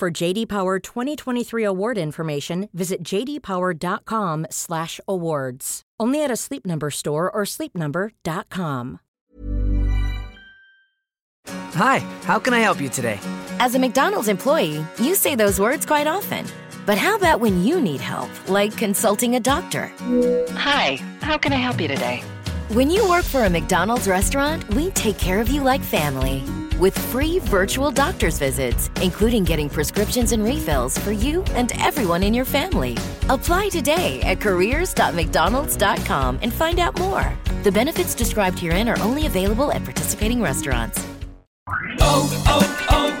For JD Power 2023 award information, visit jdpower.com/awards. Only at a Sleep Number store or sleepnumber.com. Hi, how can I help you today? As a McDonald's employee, you say those words quite often. But how about when you need help, like consulting a doctor? Hi, how can I help you today? When you work for a McDonald's restaurant, we take care of you like family. With free virtual doctor's visits, including getting prescriptions and refills for you and everyone in your family. Apply today at careers.mcdonalds.com and find out more. The benefits described herein are only available at participating restaurants. Oh, oh, oh,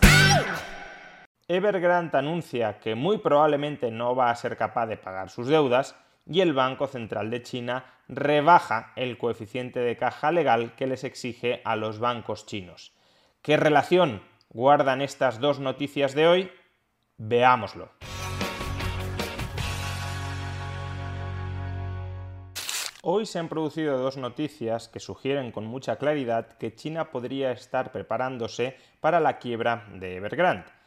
Evergrande anuncia que muy probablemente no va a ser capaz de pagar sus deudas y el Banco Central de China rebaja el coeficiente de caja legal que les exige a los bancos chinos. ¿Qué relación guardan estas dos noticias de hoy? Veámoslo. Hoy se han producido dos noticias que sugieren con mucha claridad que China podría estar preparándose para la quiebra de Evergrande.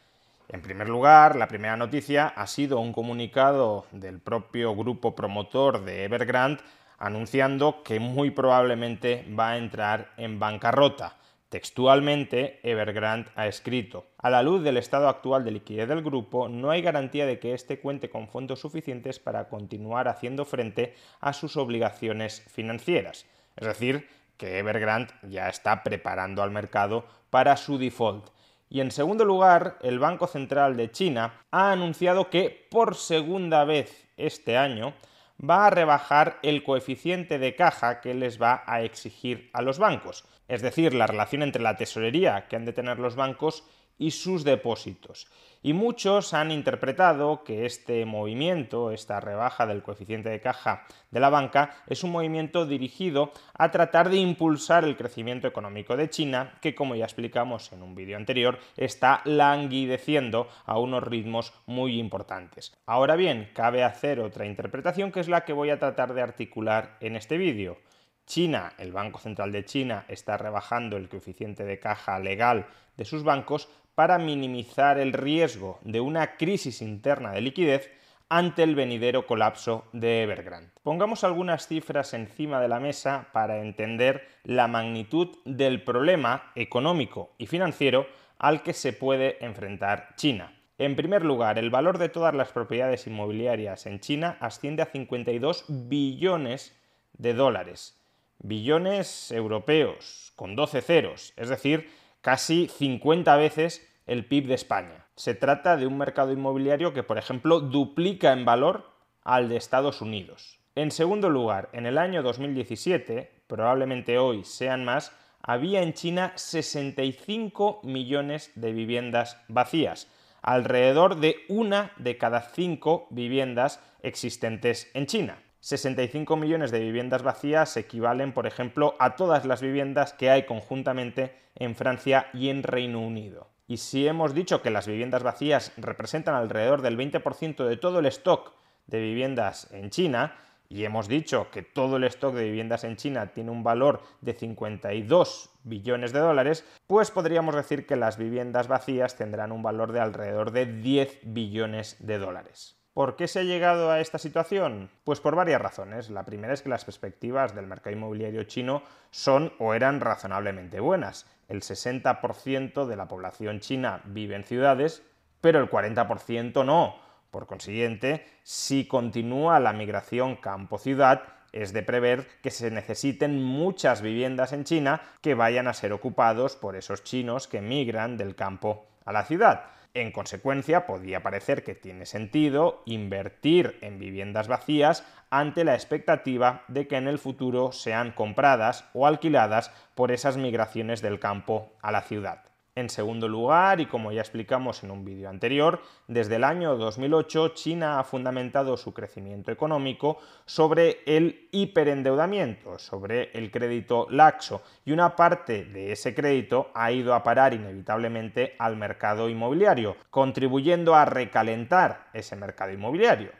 En primer lugar, la primera noticia ha sido un comunicado del propio grupo promotor de Evergrande anunciando que muy probablemente va a entrar en bancarrota. Textualmente, Evergrande ha escrito, a la luz del estado actual de liquidez del grupo, no hay garantía de que éste cuente con fondos suficientes para continuar haciendo frente a sus obligaciones financieras. Es decir, que Evergrande ya está preparando al mercado para su default. Y en segundo lugar, el Banco Central de China ha anunciado que por segunda vez este año va a rebajar el coeficiente de caja que les va a exigir a los bancos, es decir, la relación entre la tesorería que han de tener los bancos y sus depósitos. Y muchos han interpretado que este movimiento, esta rebaja del coeficiente de caja de la banca, es un movimiento dirigido a tratar de impulsar el crecimiento económico de China, que como ya explicamos en un vídeo anterior, está languideciendo a unos ritmos muy importantes. Ahora bien, cabe hacer otra interpretación que es la que voy a tratar de articular en este vídeo. China, el Banco Central de China, está rebajando el coeficiente de caja legal de sus bancos para minimizar el riesgo de una crisis interna de liquidez ante el venidero colapso de Evergrande. Pongamos algunas cifras encima de la mesa para entender la magnitud del problema económico y financiero al que se puede enfrentar China. En primer lugar, el valor de todas las propiedades inmobiliarias en China asciende a 52 billones de dólares. Billones europeos, con 12 ceros, es decir, casi 50 veces el PIB de España. Se trata de un mercado inmobiliario que, por ejemplo, duplica en valor al de Estados Unidos. En segundo lugar, en el año 2017, probablemente hoy sean más, había en China 65 millones de viviendas vacías, alrededor de una de cada cinco viviendas existentes en China. 65 millones de viviendas vacías equivalen, por ejemplo, a todas las viviendas que hay conjuntamente en Francia y en Reino Unido. Y si hemos dicho que las viviendas vacías representan alrededor del 20% de todo el stock de viviendas en China, y hemos dicho que todo el stock de viviendas en China tiene un valor de 52 billones de dólares, pues podríamos decir que las viviendas vacías tendrán un valor de alrededor de 10 billones de dólares. ¿Por qué se ha llegado a esta situación? Pues por varias razones. La primera es que las perspectivas del mercado inmobiliario chino son o eran razonablemente buenas. El 60% de la población china vive en ciudades, pero el 40% no. Por consiguiente, si continúa la migración campo-ciudad, es de prever que se necesiten muchas viviendas en China que vayan a ser ocupados por esos chinos que migran del campo a la ciudad. En consecuencia, podría parecer que tiene sentido invertir en viviendas vacías ante la expectativa de que en el futuro sean compradas o alquiladas por esas migraciones del campo a la ciudad. En segundo lugar, y como ya explicamos en un vídeo anterior, desde el año 2008 China ha fundamentado su crecimiento económico sobre el hiperendeudamiento, sobre el crédito laxo, y una parte de ese crédito ha ido a parar inevitablemente al mercado inmobiliario, contribuyendo a recalentar ese mercado inmobiliario.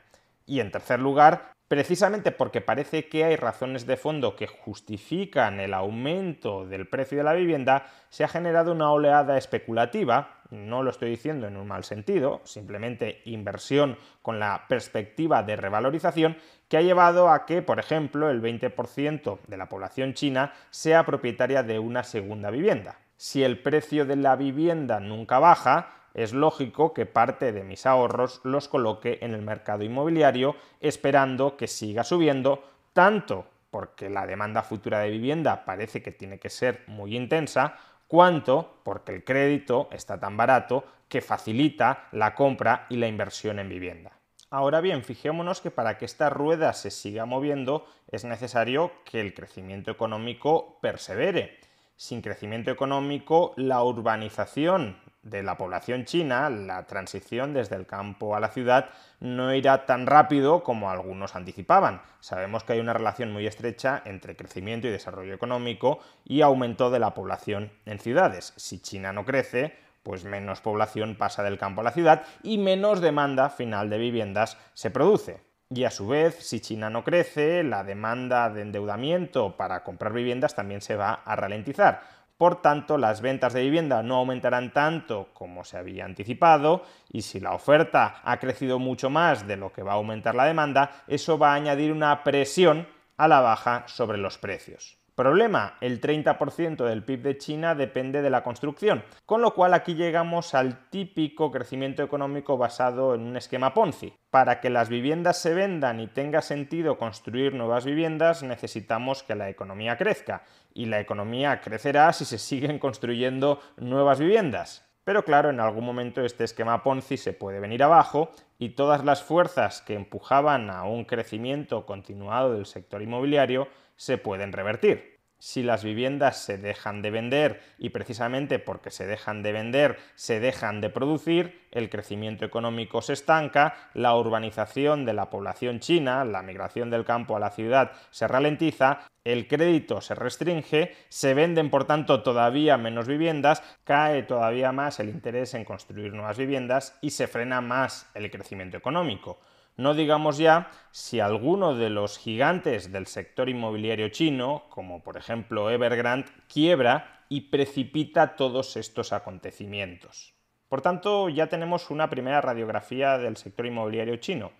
Y en tercer lugar, Precisamente porque parece que hay razones de fondo que justifican el aumento del precio de la vivienda, se ha generado una oleada especulativa, no lo estoy diciendo en un mal sentido, simplemente inversión con la perspectiva de revalorización, que ha llevado a que, por ejemplo, el 20% de la población china sea propietaria de una segunda vivienda. Si el precio de la vivienda nunca baja, es lógico que parte de mis ahorros los coloque en el mercado inmobiliario esperando que siga subiendo, tanto porque la demanda futura de vivienda parece que tiene que ser muy intensa, cuanto porque el crédito está tan barato que facilita la compra y la inversión en vivienda. Ahora bien, fijémonos que para que esta rueda se siga moviendo es necesario que el crecimiento económico persevere. Sin crecimiento económico, la urbanización de la población china, la transición desde el campo a la ciudad no irá tan rápido como algunos anticipaban. Sabemos que hay una relación muy estrecha entre crecimiento y desarrollo económico y aumento de la población en ciudades. Si China no crece, pues menos población pasa del campo a la ciudad y menos demanda final de viviendas se produce. Y a su vez, si China no crece, la demanda de endeudamiento para comprar viviendas también se va a ralentizar por tanto, las ventas de vivienda no aumentarán tanto como se había anticipado y si la oferta ha crecido mucho más de lo que va a aumentar la demanda, eso va a añadir una presión a la baja sobre los precios. Problema, el 30% del PIB de China depende de la construcción, con lo cual aquí llegamos al típico crecimiento económico basado en un esquema Ponzi. Para que las viviendas se vendan y tenga sentido construir nuevas viviendas, necesitamos que la economía crezca, y la economía crecerá si se siguen construyendo nuevas viviendas. Pero claro, en algún momento este esquema Ponzi se puede venir abajo y todas las fuerzas que empujaban a un crecimiento continuado del sector inmobiliario se pueden revertir si las viviendas se dejan de vender y precisamente porque se dejan de vender se dejan de producir, el crecimiento económico se estanca, la urbanización de la población china, la migración del campo a la ciudad se ralentiza, el crédito se restringe, se venden por tanto todavía menos viviendas, cae todavía más el interés en construir nuevas viviendas y se frena más el crecimiento económico. No digamos ya si alguno de los gigantes del sector inmobiliario chino, como por ejemplo Evergrande, quiebra y precipita todos estos acontecimientos. Por tanto, ya tenemos una primera radiografía del sector inmobiliario chino.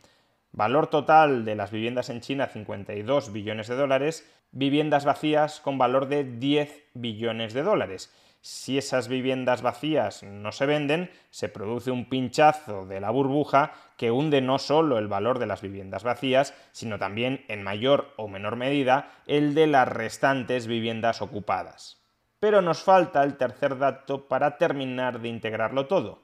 Valor total de las viviendas en China 52 billones de dólares, viviendas vacías con valor de 10 billones de dólares si esas viviendas vacías no se venden, se produce un pinchazo de la burbuja que hunde no solo el valor de las viviendas vacías, sino también, en mayor o menor medida, el de las restantes viviendas ocupadas. Pero nos falta el tercer dato para terminar de integrarlo todo,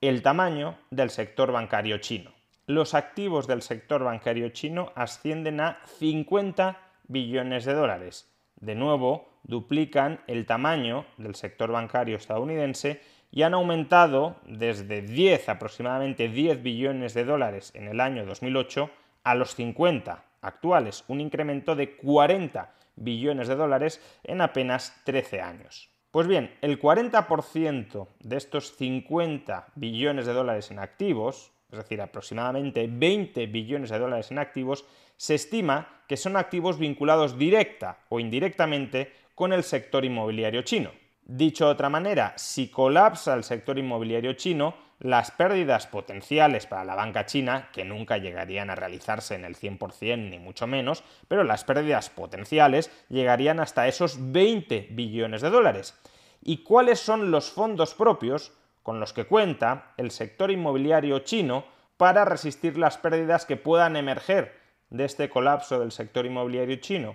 el tamaño del sector bancario chino. Los activos del sector bancario chino ascienden a 50 billones de dólares. De nuevo, duplican el tamaño del sector bancario estadounidense y han aumentado desde 10 aproximadamente 10 billones de dólares en el año 2008 a los 50 actuales, un incremento de 40 billones de dólares en apenas 13 años. Pues bien, el 40% de estos 50 billones de dólares en activos, es decir, aproximadamente 20 billones de dólares en activos, se estima que son activos vinculados directa o indirectamente con el sector inmobiliario chino. Dicho de otra manera, si colapsa el sector inmobiliario chino, las pérdidas potenciales para la banca china, que nunca llegarían a realizarse en el 100% ni mucho menos, pero las pérdidas potenciales llegarían hasta esos 20 billones de dólares. ¿Y cuáles son los fondos propios con los que cuenta el sector inmobiliario chino para resistir las pérdidas que puedan emerger de este colapso del sector inmobiliario chino?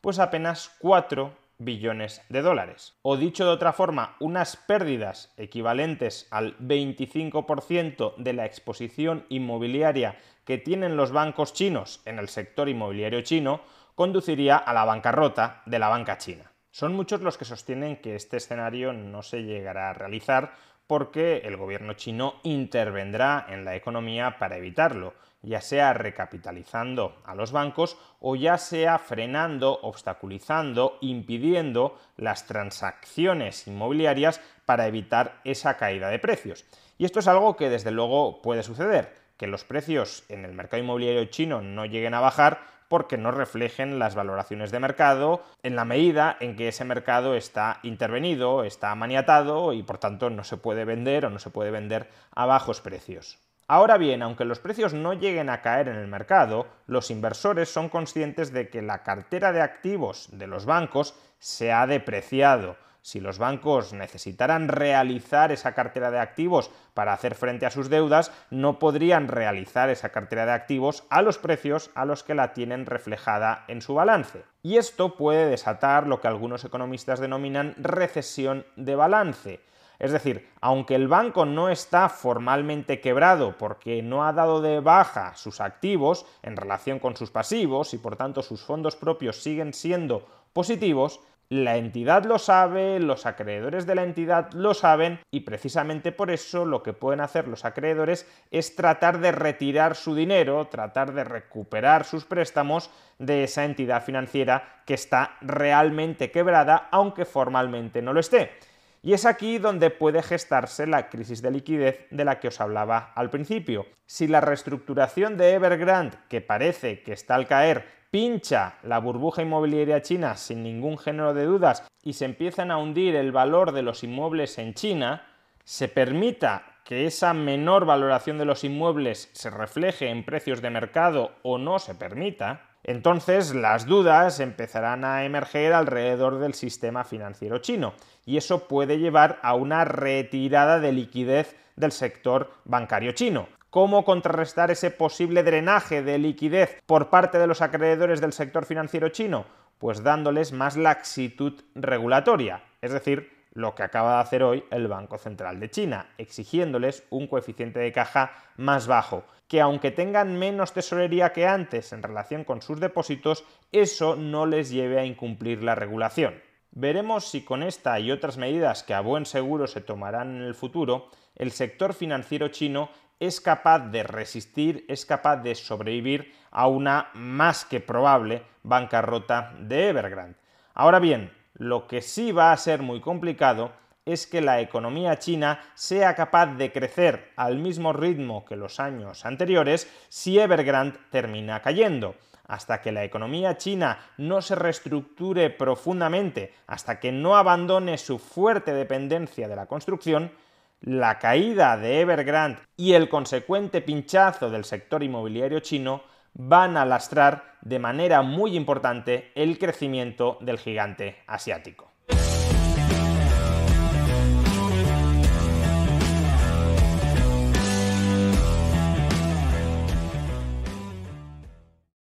Pues apenas 4 billones de dólares. O dicho de otra forma, unas pérdidas equivalentes al 25% de la exposición inmobiliaria que tienen los bancos chinos en el sector inmobiliario chino conduciría a la bancarrota de la banca china. Son muchos los que sostienen que este escenario no se llegará a realizar porque el gobierno chino intervendrá en la economía para evitarlo, ya sea recapitalizando a los bancos o ya sea frenando, obstaculizando, impidiendo las transacciones inmobiliarias para evitar esa caída de precios. Y esto es algo que desde luego puede suceder, que los precios en el mercado inmobiliario chino no lleguen a bajar porque no reflejen las valoraciones de mercado en la medida en que ese mercado está intervenido, está maniatado y por tanto no se puede vender o no se puede vender a bajos precios. Ahora bien, aunque los precios no lleguen a caer en el mercado, los inversores son conscientes de que la cartera de activos de los bancos se ha depreciado si los bancos necesitaran realizar esa cartera de activos para hacer frente a sus deudas, no podrían realizar esa cartera de activos a los precios a los que la tienen reflejada en su balance. Y esto puede desatar lo que algunos economistas denominan recesión de balance. Es decir, aunque el banco no está formalmente quebrado porque no ha dado de baja sus activos en relación con sus pasivos y por tanto sus fondos propios siguen siendo positivos, la entidad lo sabe, los acreedores de la entidad lo saben y precisamente por eso lo que pueden hacer los acreedores es tratar de retirar su dinero, tratar de recuperar sus préstamos de esa entidad financiera que está realmente quebrada, aunque formalmente no lo esté. Y es aquí donde puede gestarse la crisis de liquidez de la que os hablaba al principio. Si la reestructuración de Evergrande, que parece que está al caer, pincha la burbuja inmobiliaria china sin ningún género de dudas y se empiezan a hundir el valor de los inmuebles en China, se permita que esa menor valoración de los inmuebles se refleje en precios de mercado o no se permita, entonces las dudas empezarán a emerger alrededor del sistema financiero chino y eso puede llevar a una retirada de liquidez del sector bancario chino. ¿Cómo contrarrestar ese posible drenaje de liquidez por parte de los acreedores del sector financiero chino? Pues dándoles más laxitud regulatoria, es decir, lo que acaba de hacer hoy el Banco Central de China, exigiéndoles un coeficiente de caja más bajo, que aunque tengan menos tesorería que antes en relación con sus depósitos, eso no les lleve a incumplir la regulación. Veremos si con esta y otras medidas que a buen seguro se tomarán en el futuro, el sector financiero chino es capaz de resistir, es capaz de sobrevivir a una más que probable bancarrota de Evergrande. Ahora bien, lo que sí va a ser muy complicado es que la economía china sea capaz de crecer al mismo ritmo que los años anteriores si Evergrande termina cayendo. Hasta que la economía china no se reestructure profundamente, hasta que no abandone su fuerte dependencia de la construcción, la caída de Evergrande y el consecuente pinchazo del sector inmobiliario chino van a lastrar de manera muy importante el crecimiento del gigante asiático.